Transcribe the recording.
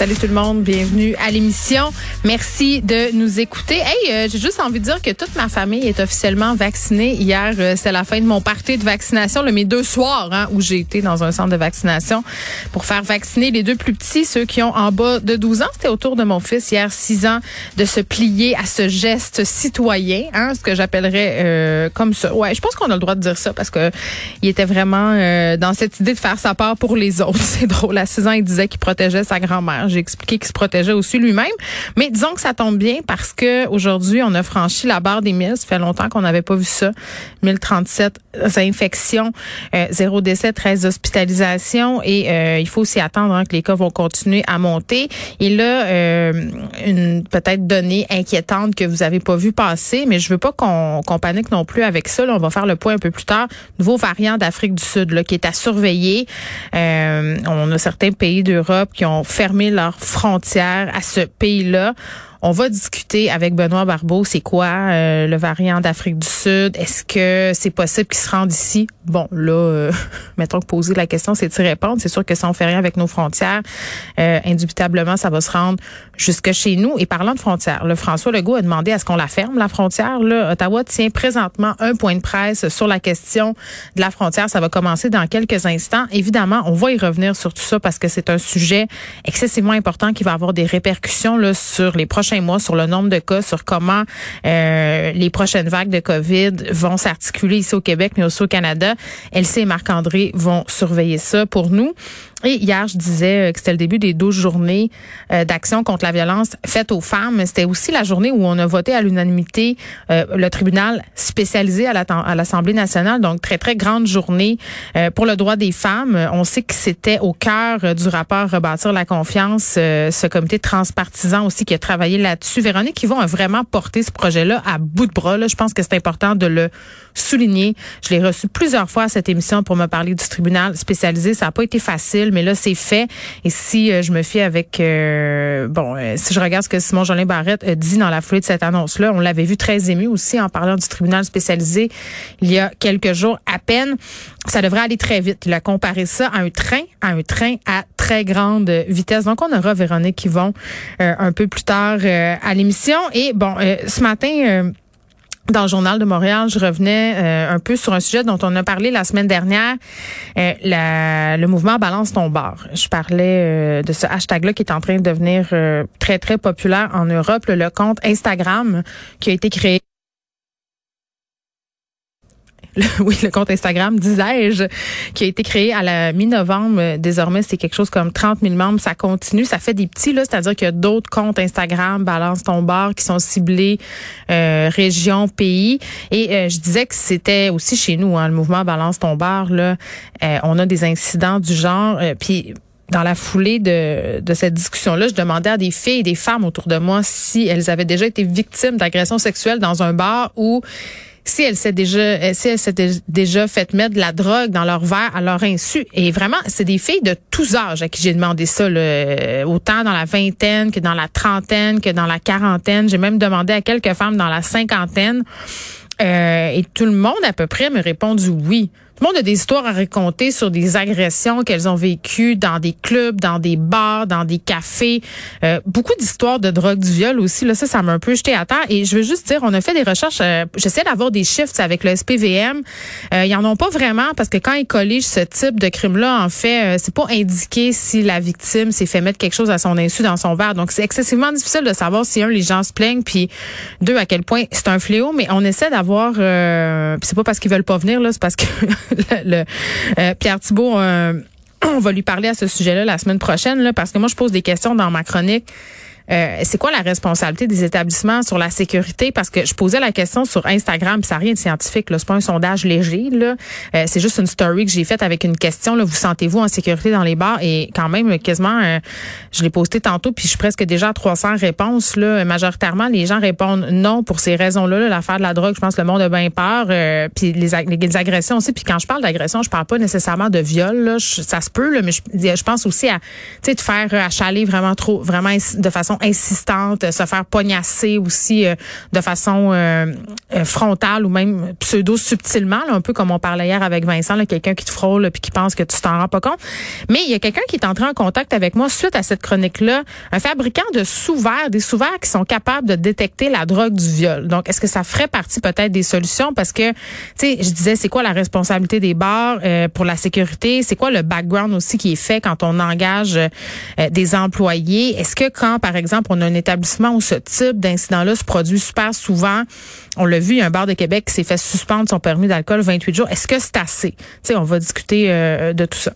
Salut tout le monde, bienvenue à l'émission. Merci de nous écouter. Hey, euh, j'ai juste envie de dire que toute ma famille est officiellement vaccinée. Hier, euh, c'est la fin de mon party de vaccination, le mes deux soirs hein, où j'ai été dans un centre de vaccination pour faire vacciner les deux plus petits, ceux qui ont en bas de 12 ans. C'était au tour de mon fils hier, 6 ans, de se plier à ce geste citoyen, hein, ce que j'appellerais euh, comme ça. Ouais, je pense qu'on a le droit de dire ça parce que il était vraiment dans cette idée de faire sa part pour les autres. C'est drôle. À 6 ans, il disait qu'il protégeait sa grand-mère. J'ai expliqué qu'il se protégeait aussi lui-même. Mais disons que ça tombe bien parce que aujourd'hui, on a franchi la barre des 1000. Ça fait longtemps qu'on n'avait pas vu ça. 1037 infections, euh, décès, 13 hospitalisations et euh, il faut s'y attendre hein, que les cas vont continuer à monter. Et là, euh, une peut-être donnée inquiétante que vous n'avez pas vu passer, mais je veux pas qu'on panique non plus avec ça. Là, on va faire le point un peu plus tard. Nouveau variant d'Afrique du Sud là, qui est à surveiller. Euh, on a certains pays d'Europe qui ont fermé leurs frontières à ce pays-là. On va discuter avec Benoît Barbeau, c'est quoi euh, le variant d'Afrique du Sud? Est-ce que c'est possible qu'il se rende ici? Bon, là, euh, mettons que poser la question, c'est d'y répondre. C'est sûr que si on fait rien avec nos frontières, euh, indubitablement, ça va se rendre jusque chez nous. Et parlant de frontières, le François Legault a demandé à ce qu'on la ferme, la frontière. Là, Ottawa tient présentement un point de presse sur la question de la frontière. Ça va commencer dans quelques instants. Évidemment, on va y revenir sur tout ça parce que c'est un sujet excessivement important qui va avoir des répercussions là, sur les prochains mois sur le nombre de cas, sur comment euh, les prochaines vagues de COVID vont s'articuler ici au Québec, mais aussi au Canada. Elsie et Marc-André vont surveiller ça pour nous. Et hier, je disais que c'était le début des 12 journées euh, d'action contre la violence faite aux femmes. C'était aussi la journée où on a voté à l'unanimité euh, le tribunal spécialisé à l'Assemblée nationale. Donc, très, très grande journée euh, pour le droit des femmes. On sait que c'était au cœur du rapport Rebâtir la confiance, ce comité transpartisan aussi qui a travaillé là-dessus. Véronique qui vont vraiment porter ce projet-là à bout de bras. Je pense que c'est important de le souligner. Je l'ai reçu plusieurs fois à cette émission pour me parler du tribunal spécialisé. Ça n'a pas été facile, mais là, c'est fait. Et si euh, je me fie avec, euh, bon, euh, si je regarde ce que Simon Jolin Barrette a dit dans la foulée de cette annonce-là, on l'avait vu très ému aussi en parlant du tribunal spécialisé il y a quelques jours à peine. Ça devrait aller très vite. Il a comparé ça à un train, à un train à très grande vitesse. Donc, on aura Véronique qui vont un peu plus tard à l'émission. Et bon, ce matin, dans le journal de Montréal, je revenais euh, un peu sur un sujet dont on a parlé la semaine dernière, euh, le mouvement Balance ton bar. Je parlais euh, de ce hashtag-là qui est en train de devenir très, très populaire en Europe, le compte Instagram qui a été créé oui, le compte Instagram, disais-je, qui a été créé à la mi-novembre. Désormais, c'est quelque chose comme 30 000 membres. Ça continue. Ça fait des petits, là. C'est-à-dire qu'il y a d'autres comptes Instagram, Balance ton bar, qui sont ciblés euh, région, pays. Et euh, je disais que c'était aussi chez nous, hein, le mouvement Balance ton bar, là. Euh, on a des incidents du genre. puis dans la foulée de, de cette discussion-là, je demandais à des filles et des femmes autour de moi si elles avaient déjà été victimes d'agressions sexuelles dans un bar où si elle s'est déjà, si s'était déjà fait mettre de la drogue dans leur verre à leur insu. Et vraiment, c'est des filles de tous âges à qui j'ai demandé ça, là, autant dans la vingtaine que dans la trentaine, que dans la quarantaine. J'ai même demandé à quelques femmes dans la cinquantaine. Euh, et tout le monde à peu près me répondu oui. Le monde a des histoires à raconter sur des agressions qu'elles ont vécues dans des clubs, dans des bars, dans des cafés. Euh, beaucoup d'histoires de drogue, du viol aussi. Là, ça, ça m'a un peu jeté à terre. Et je veux juste dire, on a fait des recherches. Euh, J'essaie d'avoir des chiffres avec le SPVM. Euh, ils en ont pas vraiment parce que quand ils colligent ce type de crime-là, en fait, euh, c'est pas indiqué si la victime s'est fait mettre quelque chose à son insu dans son verre. Donc, c'est excessivement difficile de savoir si un, les gens se plaignent, puis deux, à quel point c'est un fléau. Mais on essaie d'avoir. Euh, c'est pas parce qu'ils veulent pas venir là, c'est parce que euh, Pierre Thibault. Euh, on va lui parler à ce sujet-là la semaine prochaine, parce que moi, je pose des questions dans ma chronique euh, c'est quoi la responsabilité des établissements sur la sécurité? Parce que je posais la question sur Instagram, ça n'a rien de scientifique. C'est pas un sondage léger, là. Euh, c'est juste une story que j'ai faite avec une question, là. Vous sentez-vous en sécurité dans les bars? Et quand même, quasiment, euh, je l'ai posté tantôt, puis je suis presque déjà à 300 réponses, là. Majoritairement, les gens répondent non pour ces raisons-là, l'affaire de la drogue. Je pense que le monde a bien peur. puis les, les, agressions aussi. Puis quand je parle d'agression, je parle pas nécessairement de viol, là. ça se peut, là, mais je, je pense aussi à, de faire achaler vraiment trop, vraiment de façon insistante, se faire pognasser aussi euh, de façon euh, euh, frontale ou même pseudo subtilement, un peu comme on parlait hier avec Vincent, quelqu'un qui te frôle puis qui pense que tu t'en rends pas compte. Mais il y a quelqu'un qui est entré en contact avec moi suite à cette chronique-là, un fabricant de sous-verres, des sous-verres qui sont capables de détecter la drogue du viol. Donc, est-ce que ça ferait partie peut-être des solutions? Parce que, tu sais, je disais, c'est quoi la responsabilité des bars pour la sécurité? C'est quoi le background aussi qui est fait quand on engage des employés? Est-ce que quand, par exemple, exemple, on a un établissement où ce type d'incident-là se produit super souvent. On l'a vu, il y a un bar de Québec qui s'est fait suspendre son permis d'alcool 28 jours. Est-ce que c'est assez? sais, on va discuter euh, de tout ça.